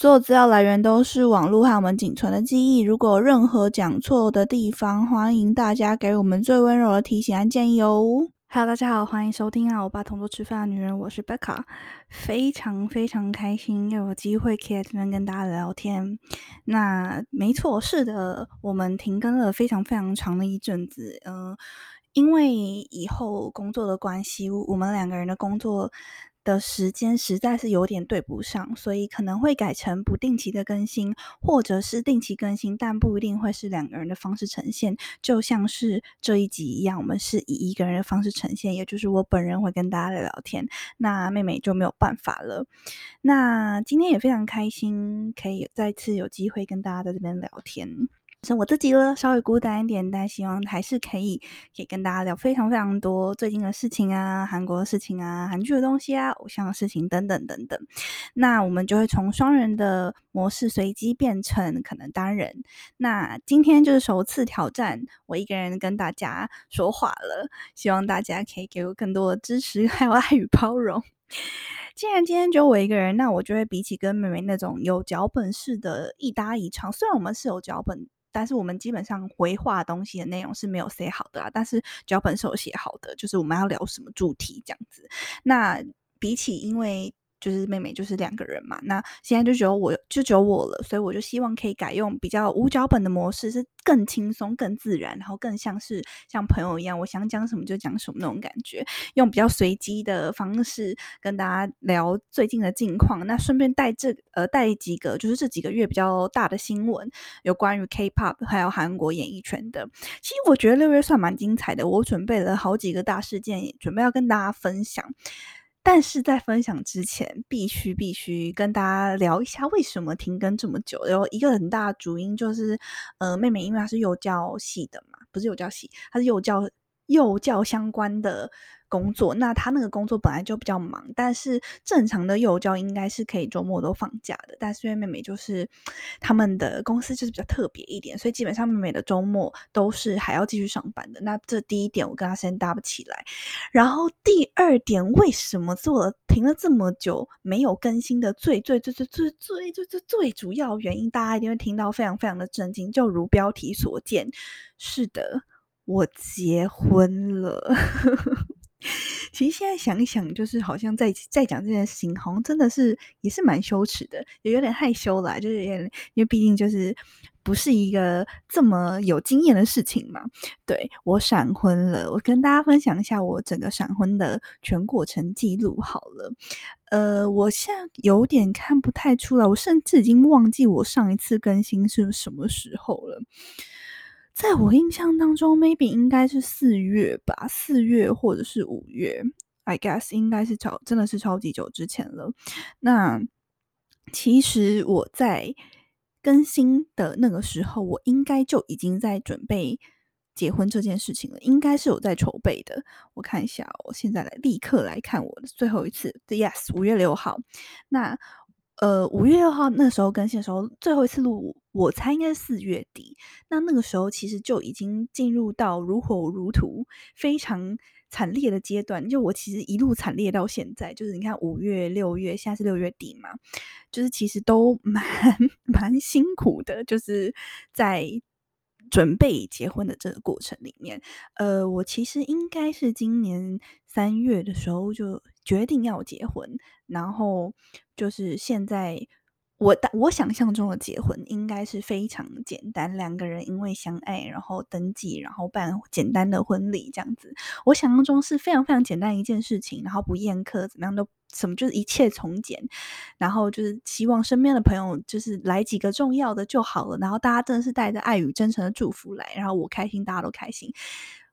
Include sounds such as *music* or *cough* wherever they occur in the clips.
所有资料来源都是网络和我们仅存的记忆。如果有任何讲错的地方，欢迎大家给我们最温柔的提醒和建议哦。Hello，大家好，欢迎收听啊！我爸同桌吃饭的女人，我是贝卡，非常非常开心又有机会可以在这边跟大家聊天。那没错，是的，我们停更了非常非常长的一阵子，嗯，因为以后工作的关系，我们两个人的工作。的时间实在是有点对不上，所以可能会改成不定期的更新，或者是定期更新，但不一定会是两个人的方式呈现。就像是这一集一样，我们是以一个人的方式呈现，也就是我本人会跟大家聊聊天，那妹妹就没有办法了。那今天也非常开心，可以再次有机会跟大家在这边聊天。是我自己了，稍微孤单一点，但希望还是可以可以跟大家聊非常非常多最近的事情啊，韩国的事情啊，韩剧的东西啊，偶像的事情等等等等。那我们就会从双人的模式随机变成可能单人。那今天就是首次挑战我一个人跟大家说话了，希望大家可以给我更多的支持 *laughs* 还有爱与包容。既然今天只有我一个人，那我就会比起跟妹妹那种有脚本式的一搭一唱，虽然我们是有脚本。但是我们基本上回话东西的内容是没有写好的啊，但是脚本是有写好的，就是我们要聊什么主题这样子。那比起因为。就是妹妹，就是两个人嘛。那现在就只有我，就只有我了，所以我就希望可以改用比较无脚本的模式，是更轻松、更自然，然后更像是像朋友一样，我想讲什么就讲什么那种感觉。用比较随机的方式跟大家聊最近的近况，那顺便带这呃带几个，就是这几个月比较大的新闻，有关于 K-pop 还有韩国演艺圈的。其实我觉得六月算蛮精彩的，我准备了好几个大事件，准备要跟大家分享。但是在分享之前，必须必须跟大家聊一下为什么停更这么久。有一个很大的主因就是，呃，妹妹因为她是幼教系的嘛，不是幼教系，她是幼教幼教相关的。工作，那他那个工作本来就比较忙，但是正常的幼教应该是可以周末都放假的。但是因为妹妹就是他们的公司就是比较特别一点，所以基本上妹妹的周末都是还要继续上班的。那这第一点我跟他先搭不起来。然后第二点，为什么做了停了这么久没有更新的最最最最最最最最主要原因，大家一定会听到非常非常的震惊。就如标题所见，是的，我结婚了。*laughs* 其实现在想一想，就是好像在在讲这件事情，好像真的是也是蛮羞耻的，也有点害羞啦。就是因为毕竟就是不是一个这么有经验的事情嘛。对我闪婚了，我跟大家分享一下我整个闪婚的全过程记录好了。呃，我现在有点看不太出来，我甚至已经忘记我上一次更新是什么时候了。在我印象当中，maybe 应该是四月吧，四月或者是五月，I guess 应该是超真的是超级久之前了。那其实我在更新的那个时候，我应该就已经在准备结婚这件事情了，应该是有在筹备的。我看一下，我现在来立刻来看我的最后一次，Yes，五月六号。那呃，五月六号那时候更新的时候，最后一次录，我猜应该是四月底。那那个时候其实就已经进入到如火如荼、非常惨烈的阶段。就我其实一路惨烈到现在，就是你看五月、六月，现在是六月底嘛，就是其实都 *laughs* 蛮蛮辛苦的，就是在准备结婚的这个过程里面。呃，我其实应该是今年三月的时候就决定要结婚，然后。就是现在，我我想象中的结婚应该是非常简单，两个人因为相爱，然后登记，然后办简单的婚礼这样子。我想象中是非常非常简单一件事情，然后不宴客，怎么样都什么就是一切从简，然后就是希望身边的朋友就是来几个重要的就好了，然后大家真的是带着爱与真诚的祝福来，然后我开心，大家都开心。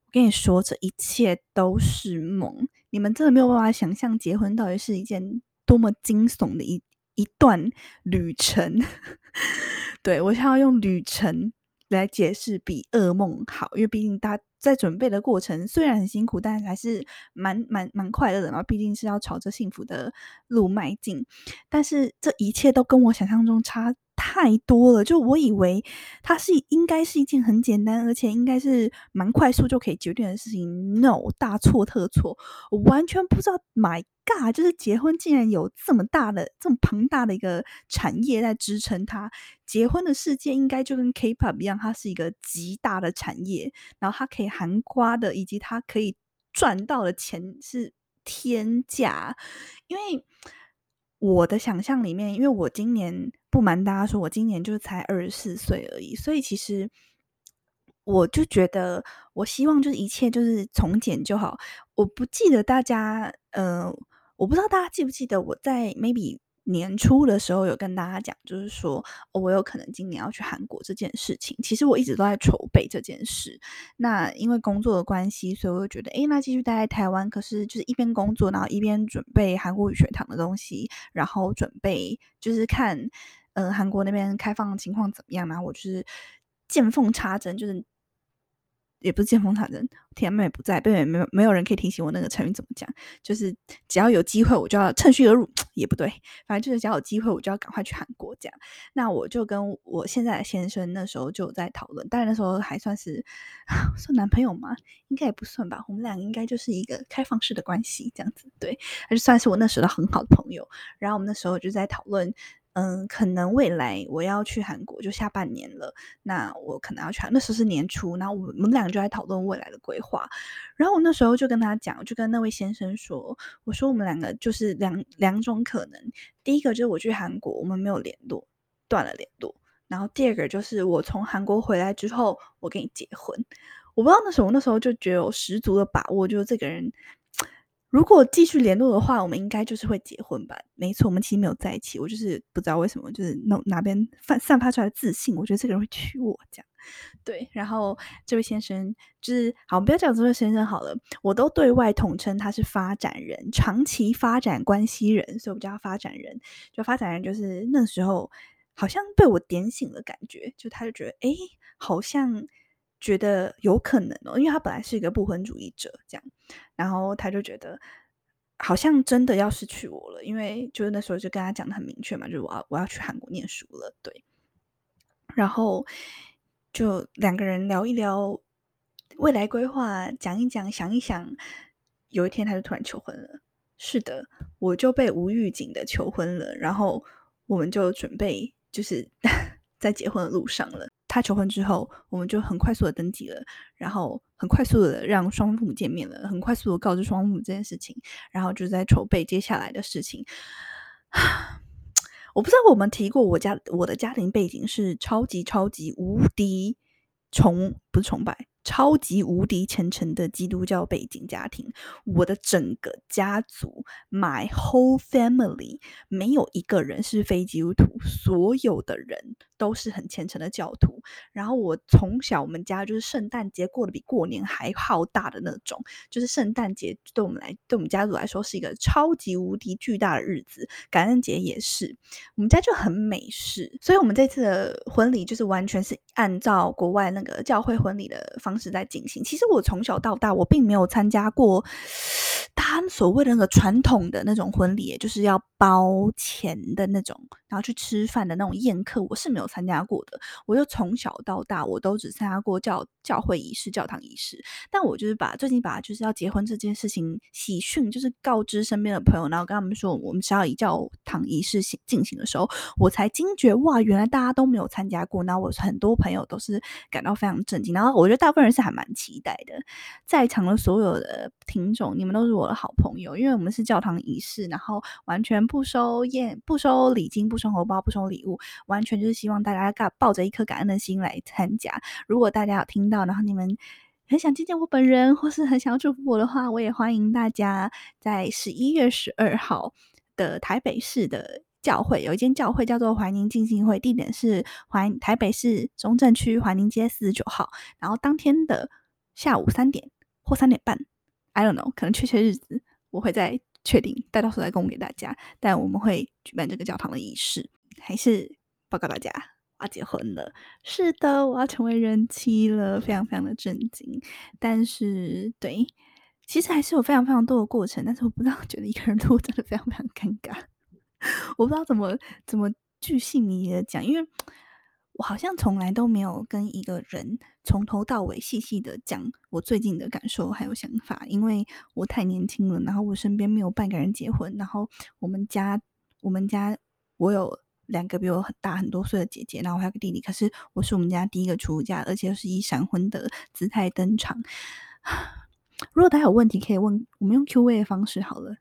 我跟你说，这一切都是梦，你们真的没有办法想象结婚到底是一件。多么惊悚的一一段旅程，*laughs* 对我想要用旅程来解释比噩梦好，因为毕竟大在准备的过程虽然很辛苦，但还是蛮蛮蛮快乐的嘛。毕竟是要朝着幸福的路迈进，但是这一切都跟我想象中差太多了。就我以为它是应该是一件很简单，而且应该是蛮快速就可以决定的事情。No，大错特错，我完全不知道 My god！就是结婚竟然有这么大的、这么庞大的一个产业在支撑它。结婚的世界应该就跟 K-pop 一样，它是一个极大的产业，然后它可以含瓜的，以及它可以赚到的钱是天价。因为我的想象里面，因为我今年不瞒大家说，我今年就是才二十四岁而已，所以其实。我就觉得，我希望就是一切就是从简就好。我不记得大家，呃，我不知道大家记不记得我在 maybe 年初的时候有跟大家讲，就是说我有可能今年要去韩国这件事情。其实我一直都在筹备这件事。那因为工作的关系，所以我就觉得，诶，那继续待在台湾。可是就是一边工作，然后一边准备韩国语学堂的东西，然后准备就是看，呃，韩国那边开放情况怎么样。然后我就是见缝插针，就是。也不是见缝插针，天妹不在，贝没有没有人可以提醒我那个成语怎么讲。就是只要有机会，我就要趁虚而入，*tsk* 也不对，反正就是只要有机会，我就要赶快去韩国。这样，那我就跟我现在的先生那时候就在讨论，但是那时候还算是 *laughs* 算男朋友吗？应该也不算吧。我们两个应该就是一个开放式的关系，这样子。对，还是算是我那时候很好的朋友。然后我们那时候就在讨论。嗯，可能未来我要去韩国，就下半年了。那我可能要去，那时候是年初，然后我们两个就在讨论未来的规划。然后我那时候就跟他讲，就跟那位先生说，我说我们两个就是两两种可能。第一个就是我去韩国，我们没有联络，断了联络。然后第二个就是我从韩国回来之后，我跟你结婚。我不知道那时候，我那时候就觉得有十足的把握，就是这个人。如果继续联络的话，我们应该就是会结婚吧？没错，我们其实没有在一起。我就是不知道为什么，就是哪哪边散散发出来的自信，我觉得这个人会娶我这样。对，然后这位先生就是好，我们不要讲这位先生好了，我都对外统称他是发展人，长期发展关系人，所以我叫他发展人。就发展人就是那时候好像被我点醒了感觉，就他就觉得哎，好像。觉得有可能哦，因为他本来是一个不婚主义者，这样，然后他就觉得好像真的要失去我了，因为就是那时候就跟他讲的很明确嘛，就是我要我要去韩国念书了，对，然后就两个人聊一聊未来规划，讲一讲，想一想，有一天他就突然求婚了，是的，我就被无预警的求婚了，然后我们就准备就是 *laughs* 在结婚的路上了。他求婚之后，我们就很快速的登记了，然后很快速的让双父母见面了，很快速的告知双父母这件事情，然后就在筹备接下来的事情。*sighs* 我不知道我们提过，我家我的家庭背景是超级超级无敌崇，不是崇拜。超级无敌虔诚的基督教背景家庭，我的整个家族，my whole family，没有一个人是非基督徒，所有的人都是很虔诚的教徒。然后我从小，我们家就是圣诞节过得比过年还浩大的那种，就是圣诞节对我们来，对我们家族来说是一个超级无敌巨大的日子。感恩节也是，我们家就很美式，所以我们这次的婚礼就是完全是按照国外那个教会婚礼的方。式在进行。其实我从小到大，我并没有参加过他所谓的那个传统的那种婚礼，就是要包钱的那种，然后去吃饭的那种宴客，我是没有参加过的。我就从小到大，我都只参加过教教会仪式、教堂仪式。但我就是把最近把就是要结婚这件事情喜讯，就是告知身边的朋友，然后跟他们说我们是要以教堂仪式行进行的时候，我才惊觉哇，原来大家都没有参加过。那我很多朋友都是感到非常震惊。然后我觉得大部分人是还蛮期待的。在场的所有的听众，你们都是我的好朋友，因为我们是教堂仪式，然后完全不收宴、不收礼金、不收红包、不收礼物，完全就是希望让大家感抱着一颗感恩的心来参加。如果大家有听到，然后你们很想见见我本人，或是很想要祝福我的话，我也欢迎大家在十一月十二号的台北市的教会，有一间教会叫做怀宁敬信会，地点是怀台北市中正区怀宁街四十九号，然后当天的下午三点或三点半，I don't know，可能确切日子我会再确定，待到时候再公布给大家。但我们会举办这个教堂的仪式，还是报告大家。我要结婚了，是的，我要成为人妻了，非常非常的震惊。但是，对，其实还是有非常非常多的过程。但是我不知道，觉得一个人录真的非常非常尴尬。*laughs* 我不知道怎么怎么巨细靡遗的讲，因为我好像从来都没有跟一个人从头到尾细细的讲我最近的感受还有想法，因为我太年轻了，然后我身边没有半个人结婚，然后我们家我们家我有两个比我很大很多岁的姐姐，然后还有个弟弟，可是我是我们家第一个出嫁，而且又是以闪婚的姿态登场。*sighs* 如果大家有问题可以问，我们用 Q&A 的方式好了。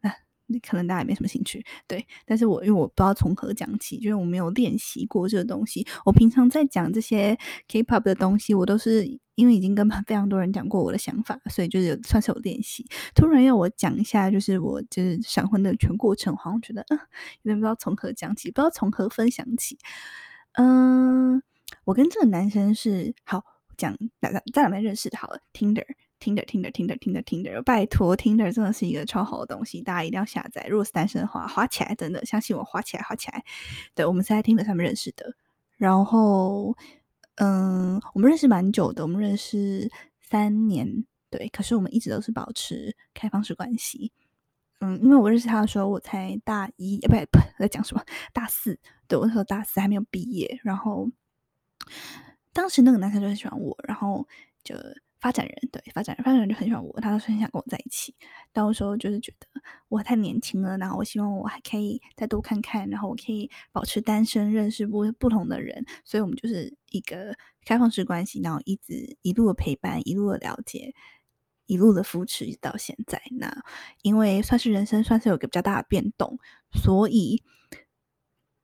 那可能大家也没什么兴趣，对。但是我因为我不知道从何讲起，就是我没有练习过这个东西。我平常在讲这些 K-pop 的东西，我都是因为已经跟非常多人讲过我的想法，所以就是算是有练习。突然要我讲一下，就是我就是闪婚的全过程，好像觉得嗯，有点不知道从何讲起，不知道从何分享起。嗯，我跟这个男生是好讲在在哪边认识的？好了，Tinder。听着听着听着听着听着，拜托，听着真的是一个超好的东西，大家一定要下载。如果是单身的话，滑起来，真的相信我，滑起来，滑起来。对，我们是在听着上面认识的，然后，嗯，我们认识蛮久的，我们认识三年，对，可是我们一直都是保持开放式关系。嗯，因为我认识他的时候，我才大一，不不，*laughs* 在讲什么？大四，对我那时候大四还没有毕业，然后当时那个男生就很喜欢我，然后就。发展人对发展人，发展人就很喜欢我，他当时很想跟我在一起。到时候就是觉得我太年轻了，然后我希望我还可以再多看看，然后我可以保持单身，认识不不同的人。所以我们就是一个开放式关系，然后一直一路的陪伴，一路的了解，一路的扶持到现在。那因为算是人生算是有个比较大的变动，所以。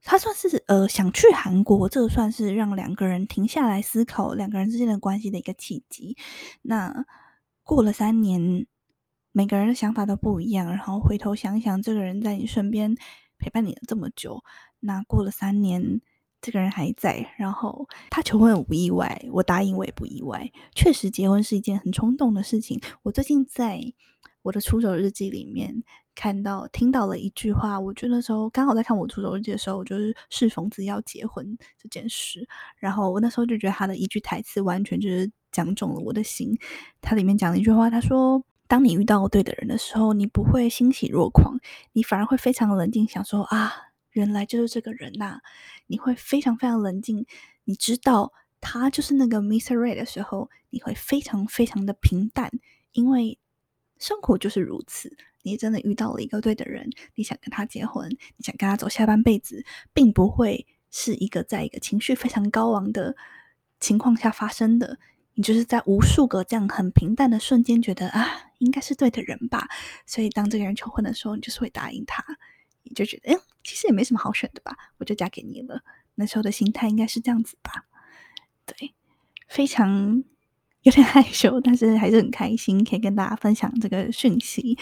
他算是呃想去韩国，这算是让两个人停下来思考两个人之间的关系的一个契机。那过了三年，每个人的想法都不一样，然后回头想想，这个人在你身边陪伴你了这么久，那过了三年，这个人还在，然后他求婚不意外，我答应我也不意外。确实，结婚是一件很冲动的事情。我最近在我的出走日记里面。看到听到了一句话，我觉得那时候刚好在看我出走日记的时候，我就是适逢子要结婚这件事，然后我那时候就觉得他的一句台词完全就是讲中了我的心。他里面讲了一句话，他说：“当你遇到对的人的时候，你不会欣喜若狂，你反而会非常冷静，想说啊，原来就是这个人呐。你会非常非常冷静，你知道他就是那个 Mr. Ray 的时候，你会非常非常的平淡，因为生活就是如此。”你真的遇到了一个对的人，你想跟他结婚，你想跟他走下半辈子，并不会是一个在一个情绪非常高昂的情况下发生的。你就是在无数个这样很平淡的瞬间，觉得啊，应该是对的人吧。所以当这个人求婚的时候，你就是会答应他，你就觉得，哎，其实也没什么好选的吧，我就嫁给你了。那时候的心态应该是这样子吧？对，非常有点害羞，但是还是很开心，可以跟大家分享这个讯息。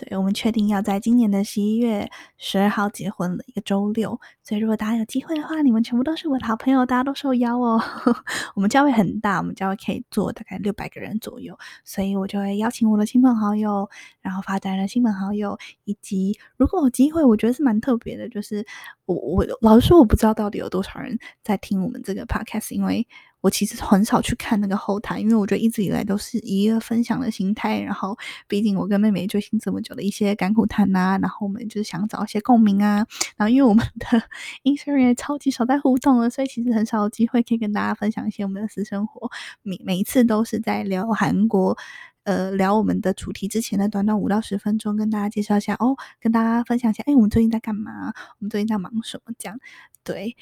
对，我们确定要在今年的十一月十二号结婚了，一个周六。所以如果大家有机会的话，你们全部都是我的好朋友，大家都受邀哦。*laughs* 我们教会很大，我们教会可以坐大概六百个人左右，所以我就会邀请我的亲朋好友，然后发展的亲朋好友，以及如果有机会，我觉得是蛮特别的，就是我我老实说，我不知道到底有多少人在听我们这个 podcast，因为。我其实很少去看那个后台，因为我觉得一直以来都是一个分享的心态。然后，毕竟我跟妹妹追星这么久的一些甘苦谈呐，然后我们就是想找一些共鸣啊。然后，因为我们的 *laughs* Instagram 超级少在互动了，所以其实很少有机会可以跟大家分享一些我们的私生活。每每一次都是在聊韩国，呃，聊我们的主题之前的短短五到十分钟，跟大家介绍一下哦，跟大家分享一下，哎，我们最近在干嘛？我们最近在忙什么？这样对。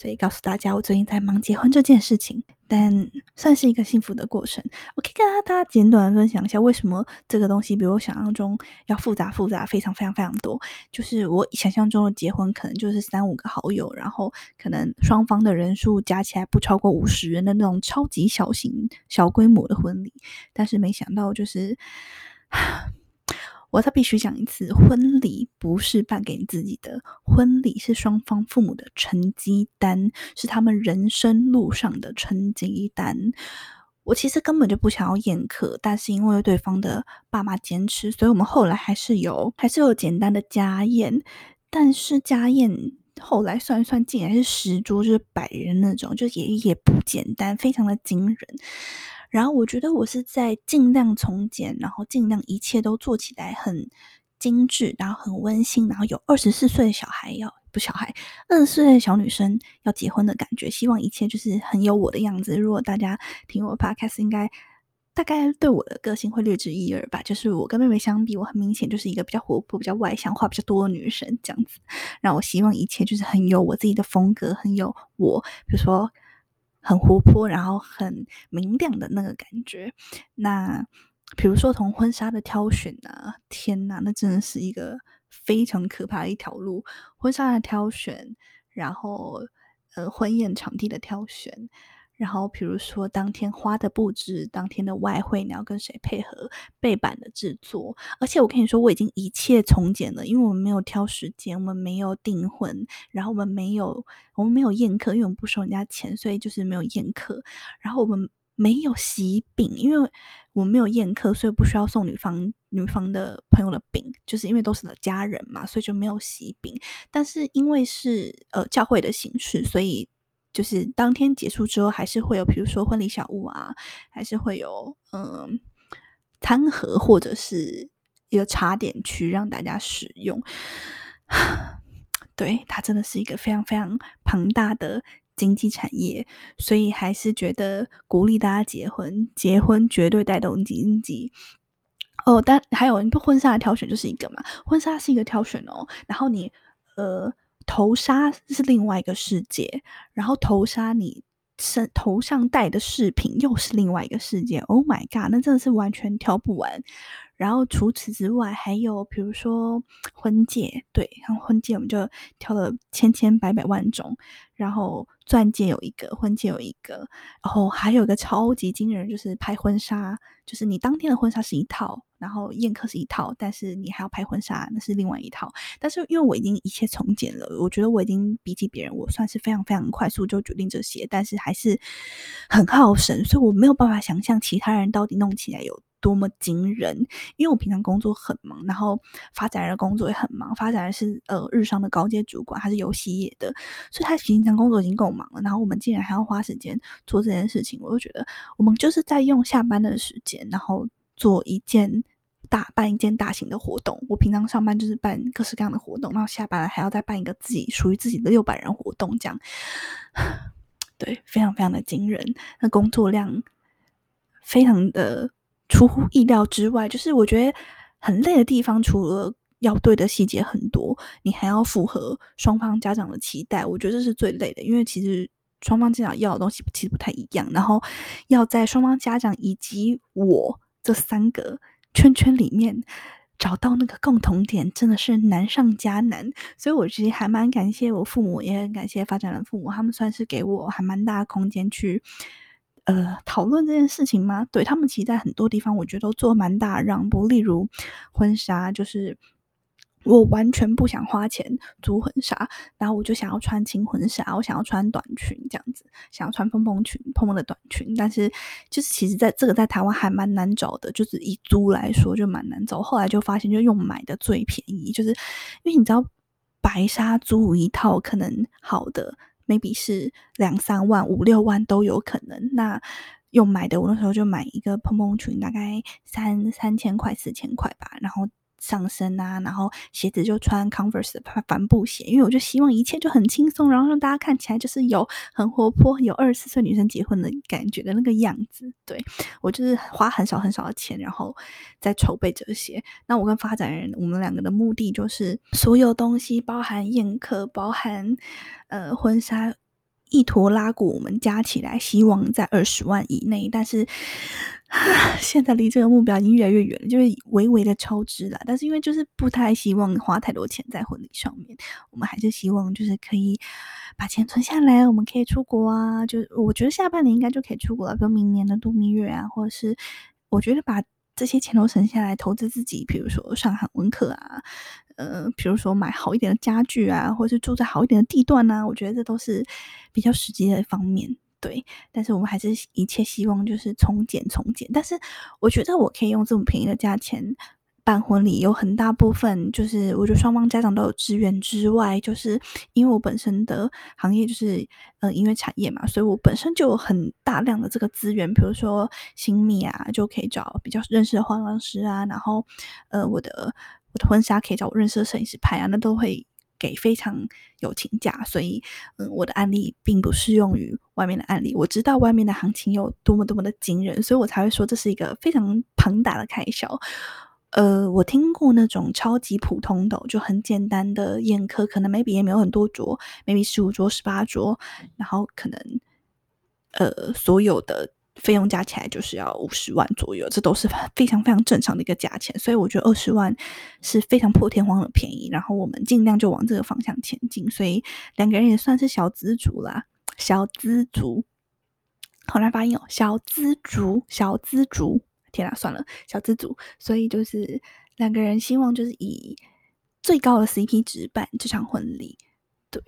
所以告诉大家，我最近在忙结婚这件事情，但算是一个幸福的过程。我可以跟大家简短分享一下，为什么这个东西比我想象中要复杂复杂非常非常非常多。就是我想象中的结婚可能就是三五个好友，然后可能双方的人数加起来不超过五十人的那种超级小型小规模的婚礼，但是没想到就是。我再必须讲一次，婚礼不是办给你自己的，婚礼是双方父母的成绩单，是他们人生路上的成绩单。我其实根本就不想要宴客，但是因为对方的爸妈坚持，所以我们后来还是有，还是有简单的家宴。但是家宴后来算一算，竟然是十桌，就是百人那种，就也也不简单，非常的惊人。然后我觉得我是在尽量从简，然后尽量一切都做起来很精致，然后很温馨，然后有二十四岁的小孩要不小孩，二十四岁的小女生要结婚的感觉，希望一切就是很有我的样子。如果大家听我 podcast，应该大概对我的个性会略知一二吧。就是我跟妹妹相比，我很明显就是一个比较活泼、比较外向、话比较多的女生这样子。然后我希望一切就是很有我自己的风格，很有我，比如说很活泼，然后很明亮的那个感觉。那比如说从婚纱的挑选啊，天哪，那真的是一个。非常可怕的一条路，婚纱的挑选，然后呃婚宴场地的挑选，然后比如说当天花的布置，当天的外汇你要跟谁配合，背板的制作，而且我跟你说我已经一切从简了，因为我们没有挑时间，我们没有订婚，然后我们没有我们没有宴客，因为我们不收人家钱，所以就是没有宴客，然后我们。没有喜饼，因为我们没有宴客，所以不需要送女方女方的朋友的饼，就是因为都是家人嘛，所以就没有喜饼。但是因为是呃教会的形式，所以就是当天结束之后，还是会有，比如说婚礼小物啊，还是会有嗯餐盒或者是一个茶点区让大家使用。*sighs* 对，它真的是一个非常非常庞大的。经济产业，所以还是觉得鼓励大家结婚，结婚绝对带动经济。哦，但还有，你婚纱的挑选就是一个嘛？婚纱是一个挑选哦，然后你呃头纱是另外一个世界，然后头纱你身头上戴的饰品又是另外一个世界。Oh my god，那真的是完全挑不完。然后除此之外，还有比如说婚戒，对，然后婚戒我们就挑了千千百百万种，然后钻戒有一个，婚戒有一个，然后还有一个超级惊人，就是拍婚纱，就是你当天的婚纱是一套，然后宴客是一套，但是你还要拍婚纱，那是另外一套。但是因为我已经一切从简了，我觉得我已经比起别人，我算是非常非常快速就决定这些，但是还是很耗神，所以我没有办法想象其他人到底弄起来有。多么惊人！因为我平常工作很忙，然后发展人的工作也很忙。发展人是呃日商的高阶主管，他是游戏业的，所以他平常工作已经够忙了。然后我们竟然还要花时间做这件事情，我就觉得我们就是在用下班的时间，然后做一件大办一件大型的活动。我平常上班就是办各式各样的活动，然后下班了还要再办一个自己属于自己的六百人活动，这样 *sighs* 对，非常非常的惊人。那工作量非常的。出乎意料之外，就是我觉得很累的地方，除了要对的细节很多，你还要符合双方家长的期待。我觉得这是最累的，因为其实双方家长要的东西其实不太一样，然后要在双方家长以及我这三个圈圈里面找到那个共同点，真的是难上加难。所以我其实还蛮感谢我父母，也很感谢发展的父母，他们算是给我还蛮大的空间去。呃，讨论这件事情吗？对他们，其实在很多地方，我觉得都做蛮大让步。例如婚纱，就是我完全不想花钱租婚纱，然后我就想要穿轻婚纱，我想要穿短裙这样子，想要穿蓬蓬裙、蓬蓬的短裙。但是，就是其实在这个在台湾还蛮难找的，就是以租来说就蛮难找。后来就发现，就用买的最便宜，就是因为你知道，白纱租一套可能好的。Maybe 是两三万、五六万都有可能。那用买的，我那时候就买一个蓬蓬裙，大概三三千块、四千块吧。然后上身啊，然后鞋子就穿 Converse 的帆布鞋，因为我就希望一切就很轻松，然后让大家看起来就是有很活泼、有二十四岁女生结婚的感觉的那个样子。对我就是花很少很少的钱，然后在筹备这些。那我跟发展人，我们两个的目的就是所有东西，包含宴客，包含。呃，婚纱一坨拉鼓，我们加起来希望在二十万以内，但是 *sighs* 现在离这个目标已经越来越远了，就是微微的超支了。但是因为就是不太希望花太多钱在婚礼上面，我们还是希望就是可以把钱存下来，我们可以出国啊。就我觉得下半年应该就可以出国了，比如明年的度蜜月啊，或者是我觉得把这些钱都省下来投资自己，比如说上韩文课啊。呃，比如说买好一点的家具啊，或者是住在好一点的地段呢，我觉得这都是比较实际的方面。对，但是我们还是一切希望就是从简从简。但是我觉得我可以用这么便宜的价钱办婚礼，有很大部分就是我觉得双方家长都有资源之外，就是因为我本身的行业就是呃音乐产业嘛，所以我本身就有很大量的这个资源，比如说新密啊，就可以找比较认识的化妆师啊，然后呃我的。我的婚纱可以找我认识的摄影师拍啊，那都会给非常友情价，所以嗯，我的案例并不适用于外面的案例。我知道外面的行情有多么多么的惊人，所以我才会说这是一个非常庞大的开销。呃，我听过那种超级普通的，就很简单的宴客，可能 maybe 也没有很多桌，maybe 十五桌、十八桌，然后可能呃所有的费用加起来就是要五十万左右，这都是非常非常正常的一个价钱。所以我觉得二十万是非常破天荒的便宜，然后我们尽量就往这个方向前进。所以两个人也算是小资族啦，小资族，好难发音哦，小资族，小资族。天啊，算了，小资族，所以就是两个人希望就是以最高的 CP 值办这场婚礼。对，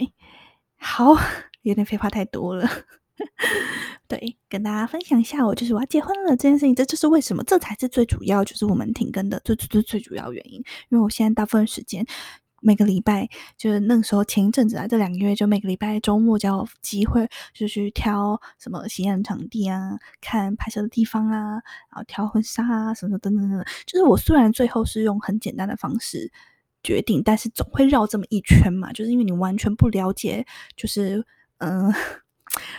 好，*laughs* 有点废话太多了。*laughs* 对，跟大家分享一下，我就是我要结婚了这件事情，这就是为什么，这才是最主要，就是我们停更的最最最最主要原因，因为我现在大部分时间。每个礼拜就是那个时候，前一阵子啊，这两个月就每个礼拜周末就有机会，就去挑什么喜宴场地啊，看拍摄的地方啊，然后挑婚纱啊，什么等等等等。就是我虽然最后是用很简单的方式决定，但是总会绕这么一圈嘛，就是因为你完全不了解，就是嗯。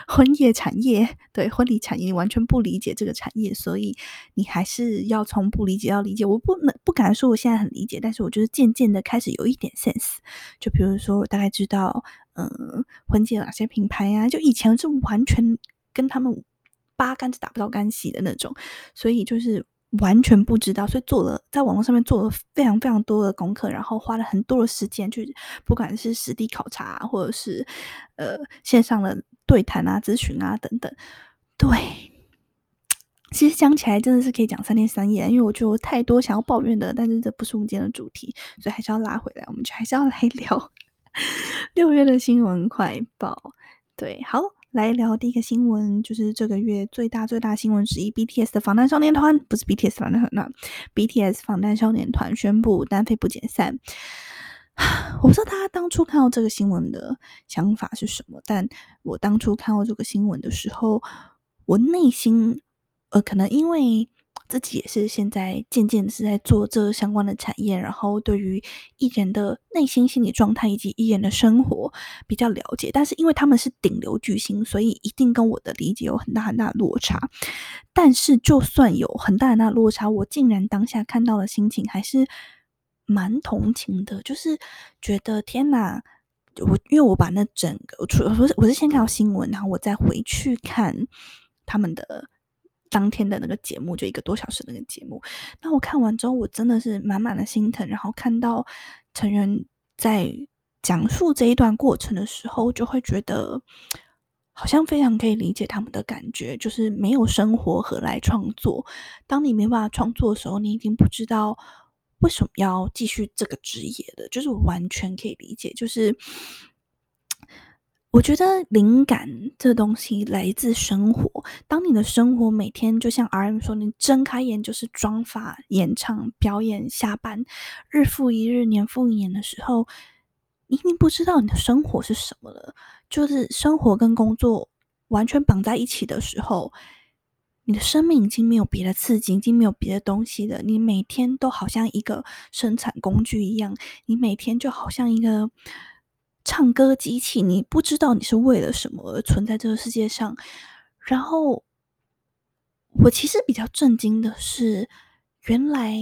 婚业产业，对婚礼产业，你完全不理解这个产业，所以你还是要从不理解到理解。我不能不敢说我现在很理解，但是我就是渐渐的开始有一点 sense。就比如说，我大概知道，嗯，婚戒哪些品牌啊？就以前是完全跟他们八竿子打不到干系的那种，所以就是完全不知道，所以做了在网络上面做了非常非常多的功课，然后花了很多的时间去，不管是实地考察，或者是呃线上的。对谈啊，咨询啊，等等，对，其实讲起来真的是可以讲三天三夜，因为我觉得我太多想要抱怨的，但是这不是我们今天的主题，所以还是要拉回来，我们就还是要来聊 *laughs* 六月的新闻快报。对，好，来聊第一个新闻，就是这个月最大最大新闻之一，BTS 的防弹少年团，不是 BTS 防弹少年团，BTS 防弹少年团宣布单飞不解散。*sighs* 我不知道大家当初看到这个新闻的想法是什么，但我当初看到这个新闻的时候，我内心呃，可能因为自己也是现在渐渐是在做这相关的产业，然后对于艺人的内心心理状态以及艺人的生活比较了解，但是因为他们是顶流巨星，所以一定跟我的理解有很大很大的落差。但是就算有很大很大的落差，我竟然当下看到的心情还是。蛮同情的，就是觉得天哪！我因为我把那整个，除了我是我是先看到新闻，然后我再回去看他们的当天的那个节目，就一个多小时那个节目。那我看完之后，我真的是满满的心疼。然后看到成员在讲述这一段过程的时候，就会觉得好像非常可以理解他们的感觉。就是没有生活何来创作？当你没办法创作的时候，你已经不知道。为什么要继续这个职业的？就是完全可以理解。就是我觉得灵感这东西来自生活。当你的生活每天就像 R M 说，你睁开眼就是妆发、演唱、表演、下班，日复一日、年复一年的时候，你已经不知道你的生活是什么了。就是生活跟工作完全绑在一起的时候。你的生命已经没有别的刺激，已经没有别的东西了。你每天都好像一个生产工具一样，你每天就好像一个唱歌机器，你不知道你是为了什么而存在这个世界上。然后，我其实比较震惊的是，原来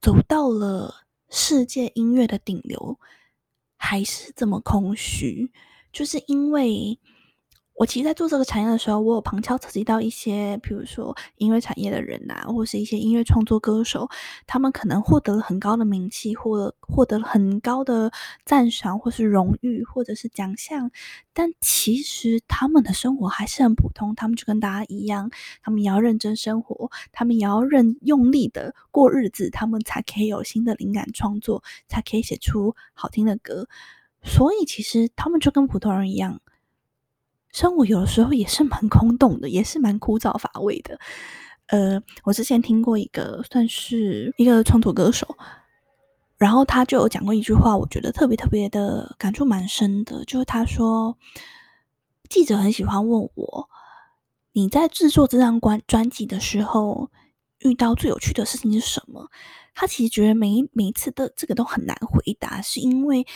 走到了世界音乐的顶流，还是这么空虚，就是因为。我其实，在做这个产业的时候，我有旁敲侧击到一些，比如说音乐产业的人呐，或是一些音乐创作歌手，他们可能获得了很高的名气，或获得了很高的赞赏，或是荣誉，或者是奖项，但其实他们的生活还是很普通，他们就跟大家一样，他们也要认真生活，他们也要认用力的过日子，他们才可以有新的灵感创作，才可以写出好听的歌。所以，其实他们就跟普通人一样。生活有的时候也是蛮空洞的，也是蛮枯燥乏味的。呃，我之前听过一个算是一个创作歌手，然后他就有讲过一句话，我觉得特别特别的感触蛮深的，就是他说，记者很喜欢问我，你在制作这张专专辑的时候遇到最有趣的事情是什么？他其实觉得每一每一次的这个都很难回答，是因为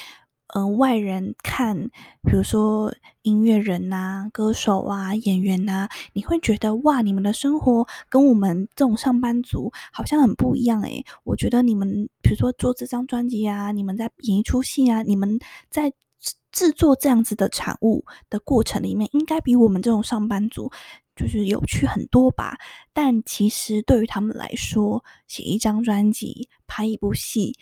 嗯，外人看，比如说音乐人呐、歌手啊、演员呐，你会觉得哇，你们的生活跟我们这种上班族好像很不一样诶。我觉得你们，比如说做这张专辑啊，你们在演一出戏啊，你们在制制作这样子的产物的过程里面，应该比我们这种上班族就是有趣很多吧。但其实对于他们来说，写一张专辑、拍一部戏。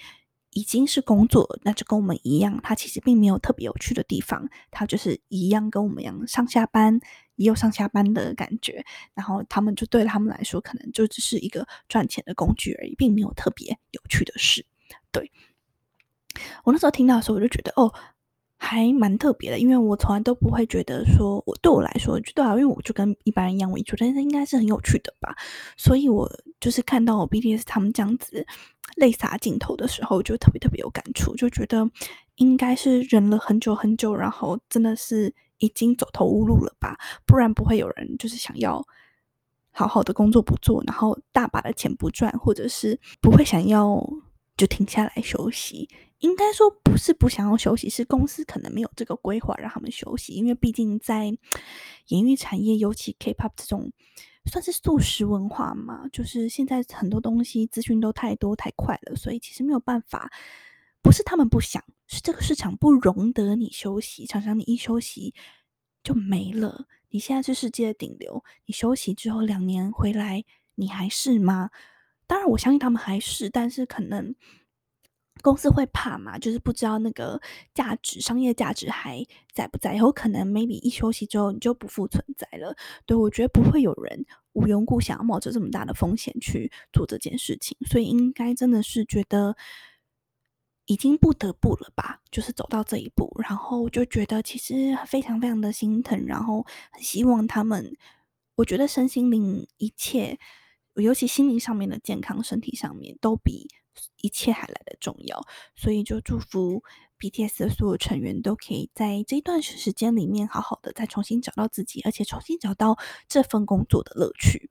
已经是工作，那就跟我们一样，他其实并没有特别有趣的地方，他就是一样跟我们一样上下班也有上下班的感觉，然后他们就对他们来说，可能就只是一个赚钱的工具而已，并没有特别有趣的事。对我那时候听到的时候，我就觉得哦。还蛮特别的，因为我从来都不会觉得说，我对我来说，对啊，因为我就跟一般人一样，我觉得应该是很有趣的吧。所以我就是看到我 BTS 他们这样子泪洒镜头的时候，就特别特别有感触，就觉得应该是忍了很久很久，然后真的是已经走投无路了吧，不然不会有人就是想要好好的工作不做，然后大把的钱不赚，或者是不会想要就停下来休息。应该说不是不想要休息，是公司可能没有这个规划让他们休息。因为毕竟在演艺产业，尤其 K-pop 这种算是速食文化嘛，就是现在很多东西资讯都太多太快了，所以其实没有办法。不是他们不想，是这个市场不容得你休息。常常你一休息就没了。你现在是世界的顶流，你休息之后两年回来，你还是吗？当然，我相信他们还是，但是可能。公司会怕嘛？就是不知道那个价值、商业价值还在不在？有可能 maybe 一休息之后你就不复存在了。对我觉得不会有人无缘故想要冒着这么大的风险去做这件事情，所以应该真的是觉得已经不得不了吧？就是走到这一步，然后就觉得其实非常非常的心疼，然后很希望他们，我觉得身心灵一切，尤其心灵上面的健康，身体上面都比。一切还来的重要，所以就祝福 BTS 的所有成员都可以在这一段时间里面好好的再重新找到自己，而且重新找到这份工作的乐趣。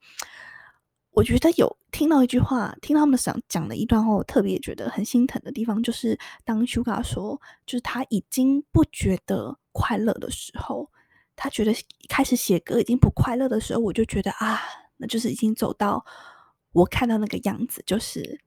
我觉得有听到一句话，听他们想讲的一段话，我特别觉得很心疼的地方，就是当 Suga 说，就是他已经不觉得快乐的时候，他觉得开始写歌已经不快乐的时候，我就觉得啊，就是已经走到我看到那个样子，就是。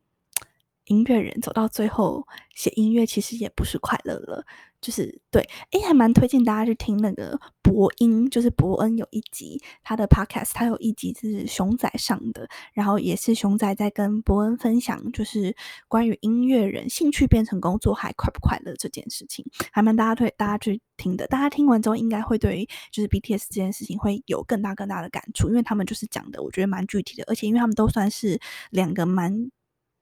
音乐人走到最后写音乐，其实也不是快乐了，就是对，诶，还蛮推荐大家去听那个博音，就是伯恩有一集他的 podcast，他有一集是熊仔上的，然后也是熊仔在跟伯恩分享，就是关于音乐人兴趣变成工作还快不快乐这件事情，还蛮大家推大家去听的，大家听完之后应该会对于就是 BTS 这件事情会有更大更大的感触，因为他们就是讲的，我觉得蛮具体的，而且因为他们都算是两个蛮。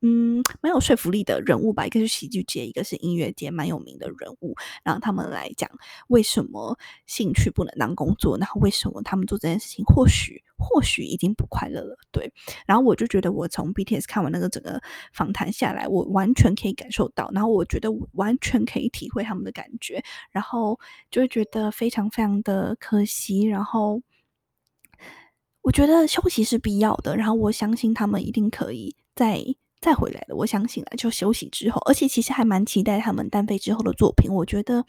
嗯，蛮有说服力的人物吧，一个是喜剧界，一个是音乐界，蛮有名的人物。然后他们来讲为什么兴趣不能当工作，然后为什么他们做这件事情或许或许已经不快乐了。对，然后我就觉得我从 BTS 看完那个整个访谈下来，我完全可以感受到，然后我觉得完全可以体会他们的感觉，然后就会觉得非常非常的可惜。然后我觉得休息是必要的，然后我相信他们一定可以在。再回来了，我相信了。就休息之后，而且其实还蛮期待他们单飞之后的作品。我觉得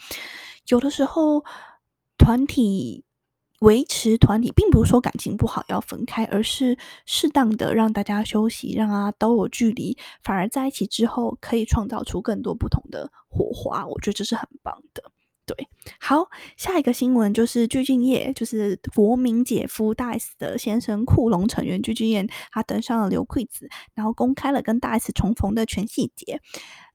有的时候团体维持团体，并不是说感情不好要分开，而是适当的让大家休息，让啊都有距离，反而在一起之后可以创造出更多不同的火花。我觉得这是很棒的。对，好，下一个新闻就是具俊晔，就是国民姐夫大 S 的先生，库隆成员具俊晔，他登上了刘惠子，然后公开了跟大 S 重逢的全细节。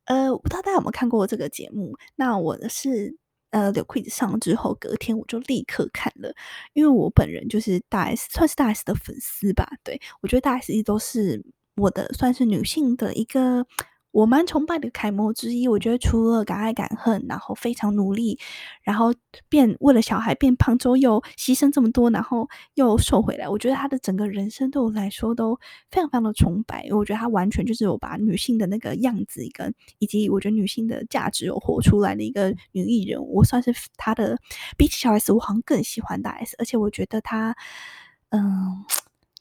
呃，我不知道大家有没有看过这个节目？那我是呃刘惠子上了之后，隔天我就立刻看了，因为我本人就是大 S，算是大 S 的粉丝吧。对我觉得大 S 一直都是我的算是女性的一个。我蛮崇拜的楷模之一，我觉得除了敢爱敢恨，然后非常努力，然后变为了小孩变胖之后又牺牲这么多，然后又瘦回来，我觉得他的整个人生对我来说都非常非常的崇拜。我觉得他完全就是有把女性的那个样子，跟以及我觉得女性的价值有活出来的一个女艺人。我算是他的比起小 S，我好像更喜欢大 S，而且我觉得他，嗯。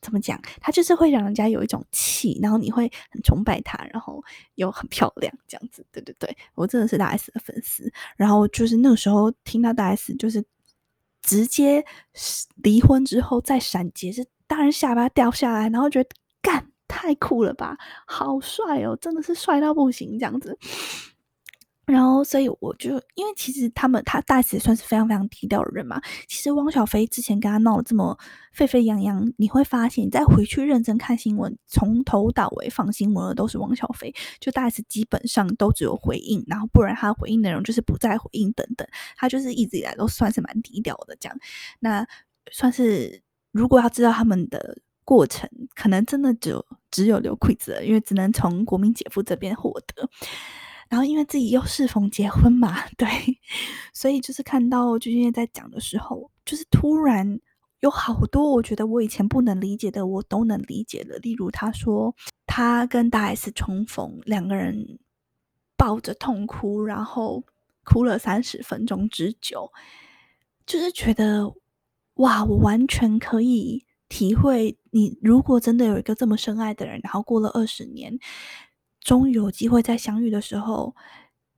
怎么讲？他就是会让人家有一种气，然后你会很崇拜他，然后又很漂亮这样子。对对对，我真的是大 S 的粉丝。然后就是那个时候听到大 S 就是直接离婚之后再闪结，是当然下巴掉下来，然后觉得干太酷了吧，好帅哦，真的是帅到不行这样子。然后，所以我就因为其实他们他大 S 算是非常非常低调的人嘛。其实汪小菲之前跟他闹得这么沸沸扬扬，你会发现，你再回去认真看新闻，从头到尾放新闻的都是汪小菲，就大 S 基本上都只有回应，然后不然他回应内容就是不再回应等等，他就是一直以来都算是蛮低调的这样。那算是如果要知道他们的过程，可能真的只有只有刘奎子了，因为只能从国民姐夫这边获得。然后因为自己又适逢结婚嘛，*laughs* 对，所以就是看到鞠婧祎在讲的时候，就是突然有好多我觉得我以前不能理解的，我都能理解了。例如他说他跟大 S 重逢，两个人抱着痛哭，然后哭了三十分钟之久，就是觉得哇，我完全可以体会你如果真的有一个这么深爱的人，然后过了二十年。终于有机会再相遇的时候，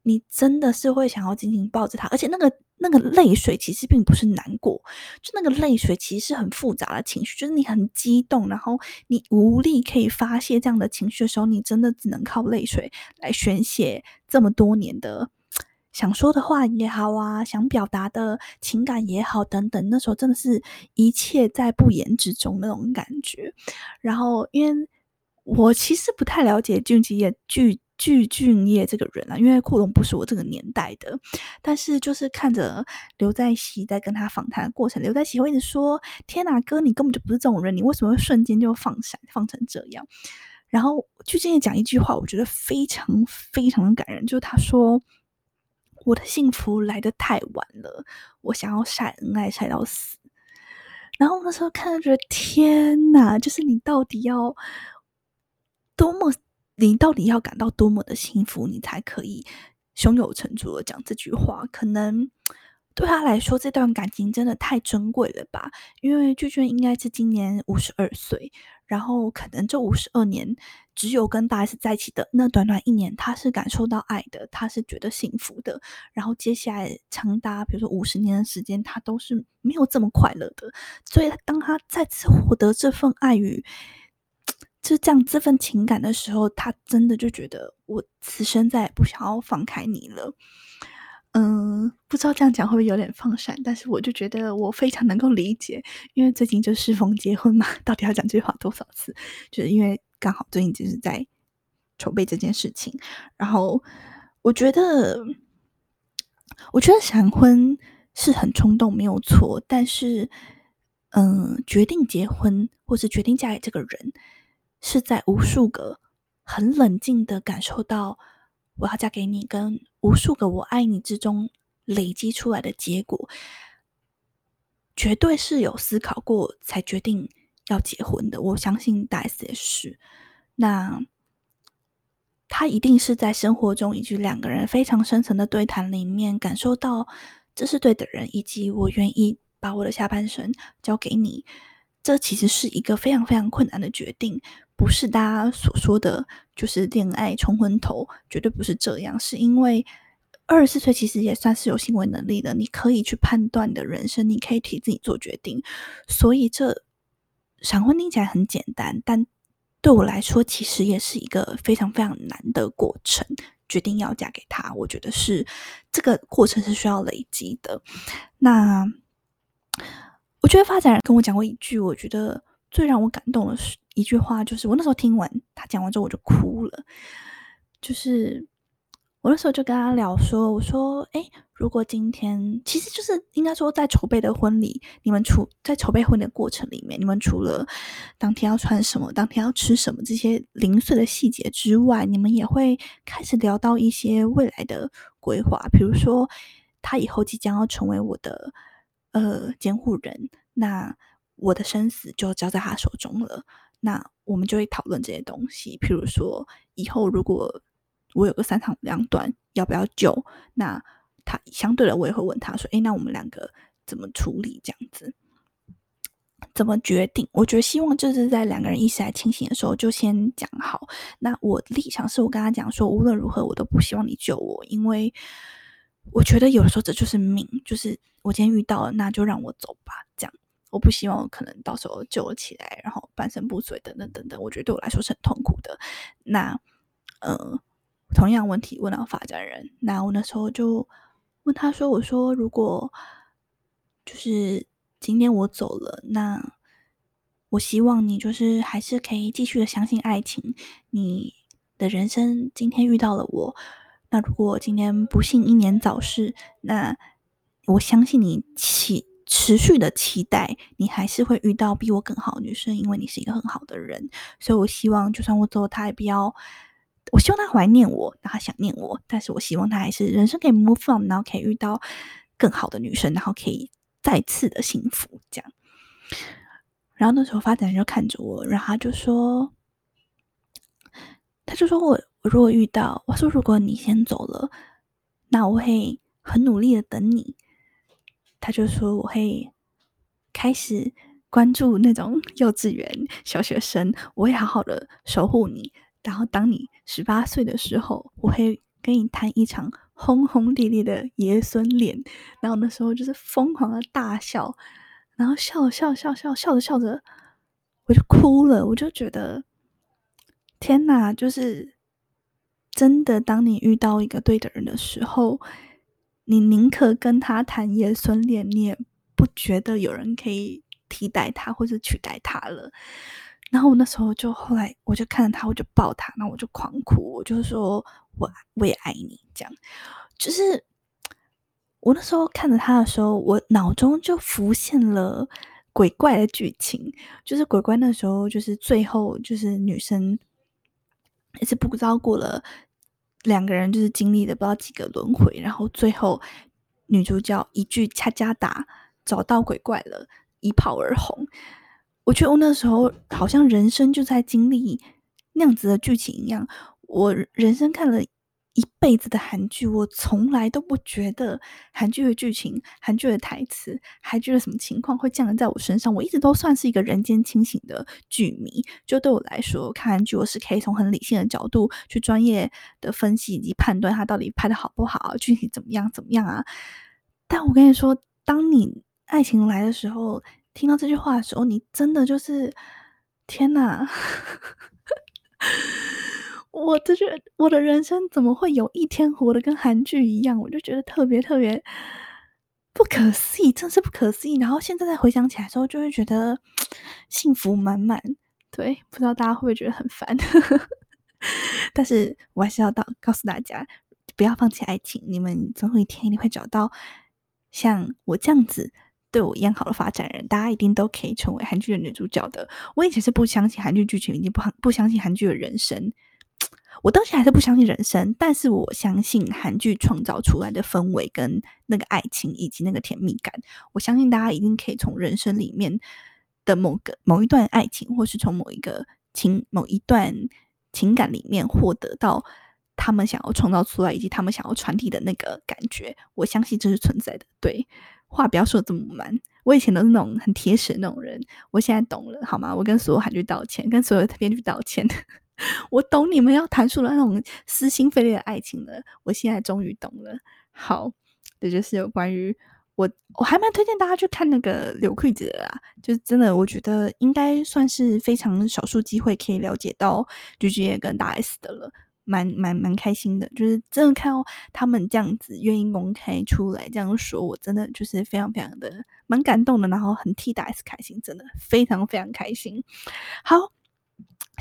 你真的是会想要紧紧抱着他，而且那个那个泪水其实并不是难过，就那个泪水其实是很复杂的情绪，就是你很激动，然后你无力可以发泄这样的情绪的时候，你真的只能靠泪水来宣泄这么多年的想说的话也好啊，想表达的情感也好等等，那时候真的是一切在不言之中那种感觉，然后因为。我其实不太了解俊基业具具俊业这个人啊，因为库龙不是我这个年代的。但是就是看着刘在熙在跟他访谈的过程，刘在熙会一直说：“天哪，哥，你根本就不是这种人，你为什么会瞬间就放闪放成这样？”然后具俊业讲一句话，我觉得非常非常的感人，就是他说：“我的幸福来得太晚了，我想要晒恩爱晒到死。”然后那时候看，觉得天哪，就是你到底要。多么，你到底要感到多么的幸福，你才可以胸有成竹的讲这句话？可能对他来说，这段感情真的太珍贵了吧？因为俊俊应该是今年五十二岁，然后可能这五十二年，只有跟大 S 在一起的那短短一年，他是感受到爱的，他是觉得幸福的。然后接下来长达比如说五十年的时间，他都是没有这么快乐的。所以当他再次获得这份爱与。就这样，这份情感的时候，他真的就觉得我此生再也不想要放开你了。嗯，不知道这样讲会不会有点放闪，但是我就觉得我非常能够理解，因为最近就适逢结婚嘛，*laughs* 到底要讲这句话多少次？就是因为刚好最近就是在筹备这件事情，然后我觉得，我觉得闪婚是很冲动，没有错，但是，嗯，决定结婚或是决定嫁给这个人。是在无数个很冷静的感受到我要嫁给你，跟无数个我爱你之中累积出来的结果，绝对是有思考过才决定要结婚的。我相信大 S 也是。那他一定是在生活中以及两个人非常深层的对谈里面，感受到这是对的人，以及我愿意把我的下半生交给你。这其实是一个非常非常困难的决定。不是大家所说的，就是恋爱冲昏头，绝对不是这样。是因为二十四岁其实也算是有行为能力的，你可以去判断的人生，你可以替自己做决定。所以这闪婚听起来很简单，但对我来说，其实也是一个非常非常难的过程。决定要嫁给他，我觉得是这个过程是需要累积的。那我觉得发展跟我讲过一句，我觉得最让我感动的是。一句话就是，我那时候听完他讲完之后，我就哭了。就是我那时候就跟他聊说，我说：“哎，如果今天，其实就是应该说，在筹备的婚礼，你们除在筹备婚礼的过程里面，你们除了当天要穿什么、当天要吃什么这些零碎的细节之外，你们也会开始聊到一些未来的规划，比如说他以后即将要成为我的呃监护人，那我的生死就交在他手中了。”那我们就会讨论这些东西，譬如说，以后如果我有个三长两短，要不要救？那他相对的，我也会问他说：“哎，那我们两个怎么处理？这样子，怎么决定？我觉得希望就是在两个人意识还清醒的时候就先讲好。那我立场是我跟他讲说，无论如何我都不希望你救我，因为我觉得有时候这就是命，就是我今天遇到了，那就让我走吧。这样，我不希望我可能到时候救了起来，然后半身不遂等等等等，我觉得对我来说是很痛苦的。那呃，同样问题问到发展人，那我那时候就问他说：“我说如果就是。”今天我走了，那我希望你就是还是可以继续的相信爱情。你的人生今天遇到了我，那如果今天不幸英年早逝，那我相信你起持续的期待，你还是会遇到比我更好的女生，因为你是一个很好的人。所以我希望，就算我走了，他也不要，我希望他怀念我，让他想念我，但是我希望他还是人生可以 move on，然后可以遇到更好的女生，然后可以。再次的幸福，这样。然后那时候发展就看着我，然后他就说：“他就说我我如果遇到，我说如果你先走了，那我会很努力的等你。”他就说我会开始关注那种 *laughs* 幼稚园小学生，我会好好的守护你。然后当你十八岁的时候，我会跟你谈一场。轰轰烈烈的爷孙恋，然后那时候就是疯狂的大笑，然后笑笑笑笑笑着笑着，我就哭了。我就觉得天哪，就是真的，当你遇到一个对的人的时候，你宁可跟他谈爷孙恋，你也不觉得有人可以替代他或者取代他了。然后我那时候就后来，我就看着他，我就抱他，然后我就狂哭，我就说。我我也爱你，这样就是我那时候看着他的时候，我脑中就浮现了鬼怪的剧情，就是鬼怪那时候就是最后就是女生也是不知道过了两个人就是经历了不知道几个轮回，然后最后女主角一句恰恰打找到鬼怪了，一炮而红。我觉得我那时候好像人生就在经历那样子的剧情一样。我人生看了一辈子的韩剧，我从来都不觉得韩剧的剧情、韩剧的台词、韩剧的什么情况会降临在我身上。我一直都算是一个人间清醒的剧迷，就对我来说，看韩剧我是可以从很理性的角度去专业的分析以及判断它到底拍的好不好，具体怎么样怎么样啊。但我跟你说，当你爱情来的时候，听到这句话的时候，你真的就是天哪！*laughs* 我就觉得我的人生怎么会有一天活得跟韩剧一样？我就觉得特别特别不可思议，真是不可思议。然后现在再回想起来之后，就会觉得幸福满满。对，不知道大家会不会觉得很烦？*laughs* 但是我还是要到告诉大家，不要放弃爱情，你们总有一天一定会找到像我这样子对我一样好的发展人。大家一定都可以成为韩剧的女主角的。我以前是不相信韩剧剧情，已经不很不相信韩剧的人生。我当时还是不相信人生，但是我相信韩剧创造出来的氛围跟那个爱情以及那个甜蜜感。我相信大家一定可以从人生里面的某个某一段爱情，或是从某一个情某一段情感里面获得到他们想要创造出来以及他们想要传递的那个感觉。我相信这是存在的。对，话不要说这么满。我以前都是那种很铁齿的那种人，我现在懂了，好吗？我跟所有韩剧道歉，跟所有编剧道歉。我懂你们要谈出了那种撕心肺裂的爱情了，我现在终于懂了。好，这就是有关于我，我还蛮推荐大家去看那个柳葵子的啊，就是真的，我觉得应该算是非常少数机会可以了解到 G G 跟大 S 的了，蛮蛮蛮开心的。就是真的看到他们这样子愿意公开出来这样说，我真的就是非常非常的蛮感动的，然后很替大 S 开心，真的非常非常开心。好。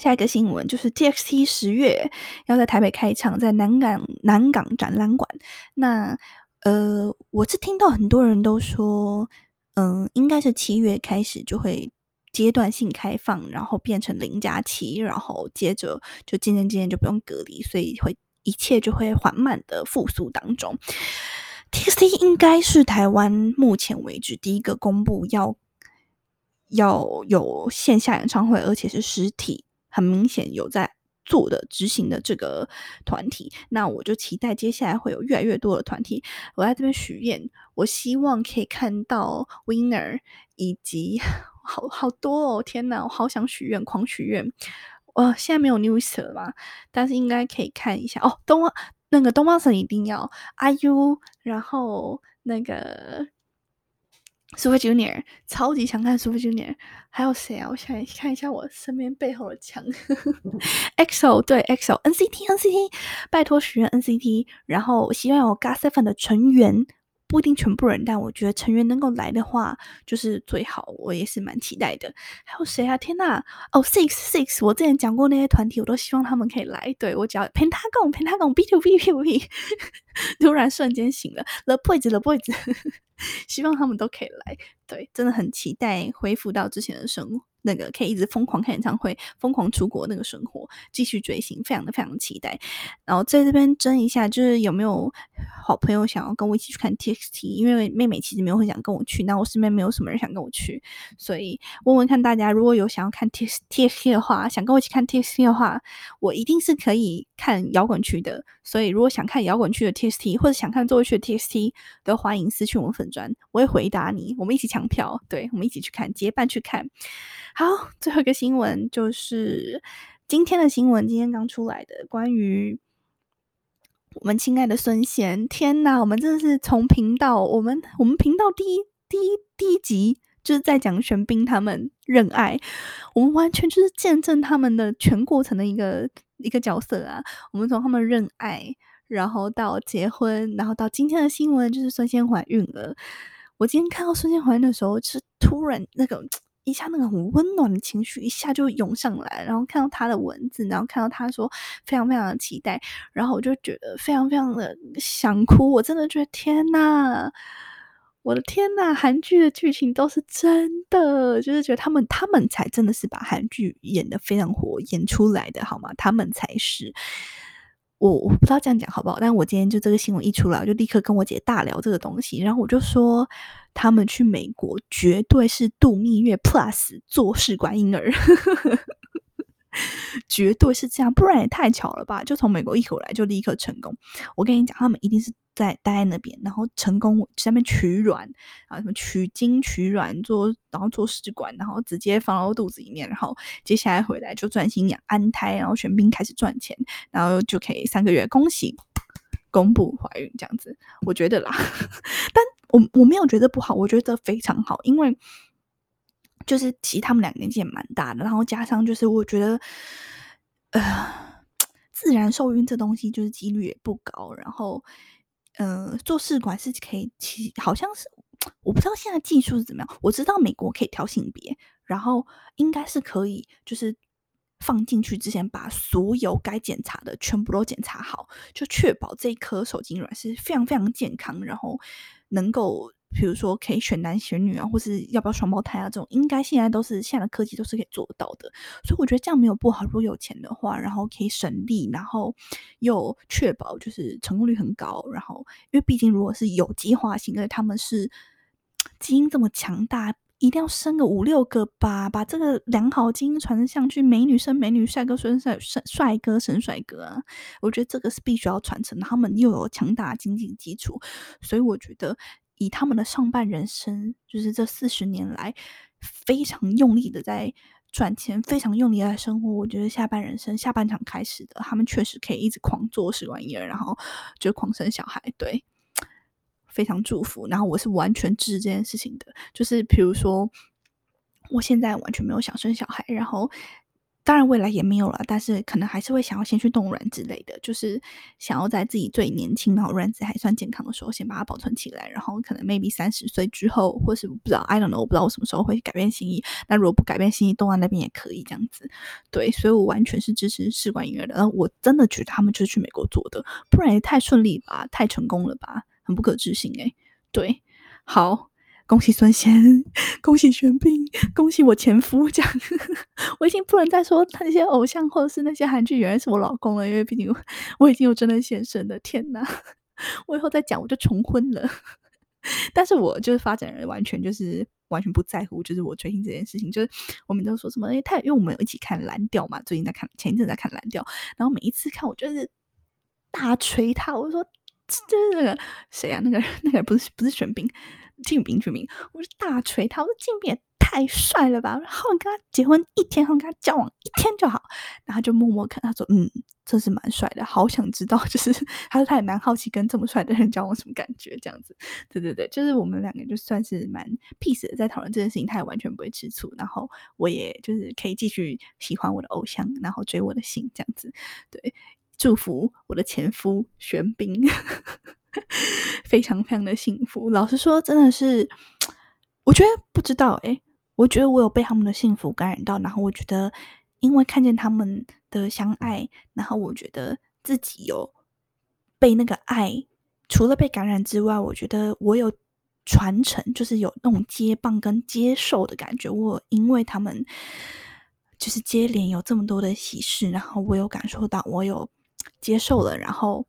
下一个新闻就是 TXT 十月要在台北开场，在南港南港展览馆。那呃，我是听到很多人都说，嗯，应该是七月开始就会阶段性开放，然后变成零假期，然后接着就渐渐渐渐就不用隔离，所以会一切就会缓慢的复苏当中。TXT 应该是台湾目前为止第一个公布要要有线下演唱会，而且是实体。很明显有在做的执行的这个团体，那我就期待接下来会有越来越多的团体。我在这边许愿，我希望可以看到 Winner 以及好好多哦！天哪，我好想许愿，狂许愿。我现在没有 news 了吧，但是应该可以看一下哦。东那个东方神一定要 IU，然后那个 Super Junior，超级想看 Super Junior。还有谁啊？我想看一下我身边背后的墙。*laughs* EXO 对 EXO，NCT NCT，拜托许愿 NCT，然后我希望有 GOT7 的成员。不一定全部人，但我觉得成员能够来的话，就是最好。我也是蛮期待的。还有谁啊？天呐！哦，Six Six，我之前讲过那些团体，我都希望他们可以来。对我只要 Pentagon Pentagon B to B B to B，突然瞬间醒了。The Boys The Boys，希望他们都可以来。对，真的很期待恢复到之前的生活。那个可以一直疯狂看演唱会、疯狂出国那个生活，继续追星，非常的非常期待。然后在这边争一下，就是有没有好朋友想要跟我一起去看 TXT？因为妹妹其实没有很想跟我去，那我身边没有什么人想跟我去，所以问问看大家，如果有想要看 TXT 的话，想跟我一起看 TXT 的话，我一定是可以看摇滚区的。所以如果想看摇滚区的 TXT，或者想看座位区的 TXT，都欢迎私讯我们粉专，我会回答你，我们一起抢票，对我们一起去看，结伴去看。好，最后一个新闻就是今天的新闻，今天刚出来的关于我们亲爱的孙贤。天呐，我们真的是从频道，我们我们频道第一第一第一集就是在讲玄彬他们认爱，我们完全就是见证他们的全过程的一个一个角色啊。我们从他们认爱，然后到结婚，然后到今天的新闻就是孙贤怀孕了。我今天看到孙贤怀孕的时候，是突然那个。一下那个很温暖的情绪一下就涌上来，然后看到他的文字，然后看到他说非常非常的期待，然后我就觉得非常非常的想哭。我真的觉得天呐，我的天呐，韩剧的剧情都是真的，就是觉得他们他们才真的是把韩剧演的非常火，演出来的好吗？他们才是。我我不知道这样讲好不好，但我今天就这个新闻一出来，我就立刻跟我姐大聊这个东西，然后我就说他们去美国绝对是度蜜月 plus 做试管婴儿。*laughs* 绝对是这样，不然也太巧了吧？就从美国一回来就立刻成功。我跟你讲，他们一定是在待在那边，然后成功下面取卵啊，什么取精取卵做，然后做试管，然后直接放到肚子里面，然后接下来回来就专心养安胎，然后玄彬开始赚钱，然后就可以三个月恭喜公布怀孕这样子。我觉得啦，*laughs* 但我我没有觉得不好，我觉得非常好，因为。就是其实他们两年纪也蛮大的，然后加上就是我觉得，呃，*tsk* 自然受孕这东西就是几率也不高，然后，呃，做试管是可以，其好像是我不知道现在技术是怎么样，我知道美国可以调性别，然后应该是可以，就是放进去之前把所有该检查的全部都检查好，就确保这一颗受精卵是非常非常健康，然后能够。比如说可以选男选女啊，或是要不要双胞胎啊，这种应该现在都是现在的科技都是可以做到的。所以我觉得这样没有不好。如果有钱的话，然后可以省力，然后又确保就是成功率很高。然后因为毕竟如果是有机化型的，他们是基因这么强大，一定要生个五六个吧，把这个良好基因传上去，美女生美女，帅哥生帅帅帅哥生帅哥啊。我觉得这个是必须要传承。他们又有强大的经济基础，所以我觉得。以他们的上半人生，就是这四十年来非常用力的在赚钱，非常用力在生活。我觉得下半人生下半场开始的，他们确实可以一直狂做试管婴儿，然后就狂生小孩。对，非常祝福。然后我是完全支持这件事情的，就是比如说，我现在完全没有想生小孩，然后。当然，未来也没有了，但是可能还是会想要先去冻卵之类的，就是想要在自己最年轻，然后卵子还算健康的时候，先把它保存起来，然后可能 maybe 三十岁之后，或是不知道 I don't know，我不知道我什么时候会改变心意。那如果不改变心意，冻在那边也可以这样子。对，所以我完全是支持试管婴儿的。然后我真的觉得他们就是去美国做的，不然也太顺利吧，太成功了吧，很不可置信诶。对，好。恭喜孙贤，*laughs* 恭喜玄彬，*laughs* 恭喜我前夫！这样，*laughs* 我已经不能再说那些偶像或者是那些韩剧原来是我老公了，因为毕竟我已经有真的现身的。天哪，我以后再讲我就重婚了。但是我就是发展人，完全就是完全不在乎，就是我追星这件事情。就是我们都说什么？哎，太因为我们有一起看蓝调嘛，最近在看，前一阵在看蓝调，然后每一次看，我就是大锤他，我就说 *tsk* 就是那个谁啊？那个那个不是不是玄彬。静斌，俊明，我是大锤他，我说静斌也太帅了吧！然后跟他结婚一天，后跟他交往一天就好。然后就默默看，他说：“嗯，这是蛮帅的，好想知道。”就是 *laughs* 他说他也蛮好奇跟这么帅的人交往什么感觉，这样子。对对对，就是我们两个就算是蛮 peace 的，在讨论这件事情，他也完全不会吃醋。然后我也就是可以继续喜欢我的偶像，然后追我的星，这样子。对，祝福我的前夫玄彬。非常非常的幸福。老实说，真的是，我觉得不知道诶，我觉得我有被他们的幸福感染到，然后我觉得，因为看见他们的相爱，然后我觉得自己有被那个爱，除了被感染之外，我觉得我有传承，就是有那种接棒跟接受的感觉。我因为他们就是接连有这么多的喜事，然后我有感受到，我有接受了，然后。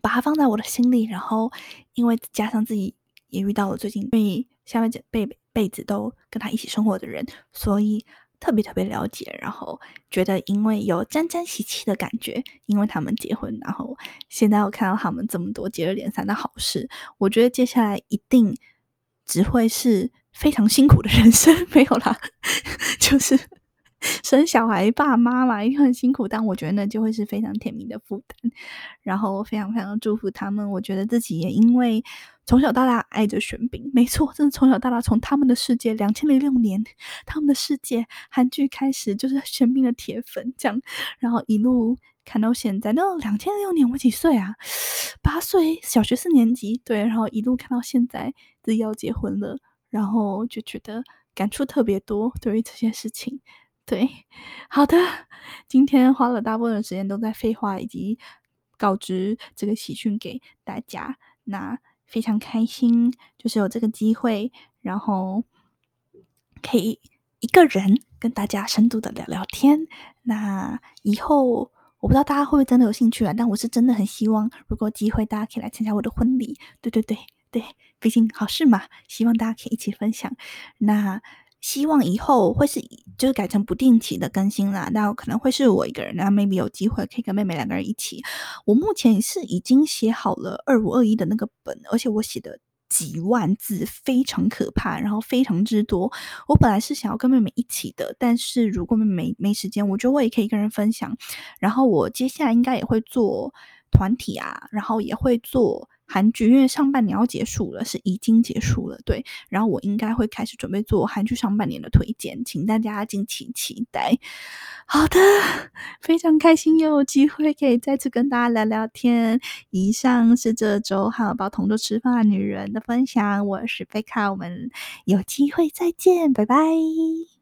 把它放在我的心里，然后因为加上自己也遇到了最近被下面这辈辈子都跟他一起生活的人，所以特别特别了解，然后觉得因为有沾沾喜气的感觉，因为他们结婚，然后现在我看到他们这么多接二连三的好事，我觉得接下来一定只会是非常辛苦的人生，*laughs* 没有啦，*laughs* 就是。生小孩，爸妈嘛，一定很辛苦，但我觉得那就会是非常甜蜜的负担。然后非常非常祝福他们，我觉得自己也因为从小到大爱着玄彬，没错，真的从小到大从他们的世界两千零六年他们的世界韩剧开始就是玄彬的铁粉，这样，然后一路看到现在，那两千零六年我几岁啊？八岁，小学四年级，对，然后一路看到现在自己要结婚了，然后就觉得感触特别多，对于这些事情。对，好的，今天花了大部分时间都在废话以及告知这个喜讯给大家，那非常开心，就是有这个机会，然后可以一个人跟大家深度的聊聊天。那以后我不知道大家会不会真的有兴趣啊？但我是真的很希望，如果机会，大家可以来参加我的婚礼。对对对对，毕竟好事嘛，希望大家可以一起分享。那。希望以后会是就是改成不定期的更新啦，那可能会是我一个人，那 maybe 有机会可以跟妹妹两个人一起。我目前是已经写好了二五二一的那个本，而且我写的几万字，非常可怕，然后非常之多。我本来是想要跟妹妹一起的，但是如果妹妹没时间，我觉得我也可以跟人分享。然后我接下来应该也会做团体啊，然后也会做。韩剧因为上半年要结束了，是已经结束了，对。然后我应该会开始准备做韩剧上半年的推荐，请大家敬请期待。好的，*laughs* 非常开心又有机会可以再次跟大家聊聊天。以上是这周汉堡包同桌吃饭女人的分享，我是贝卡，我们有机会再见，拜拜。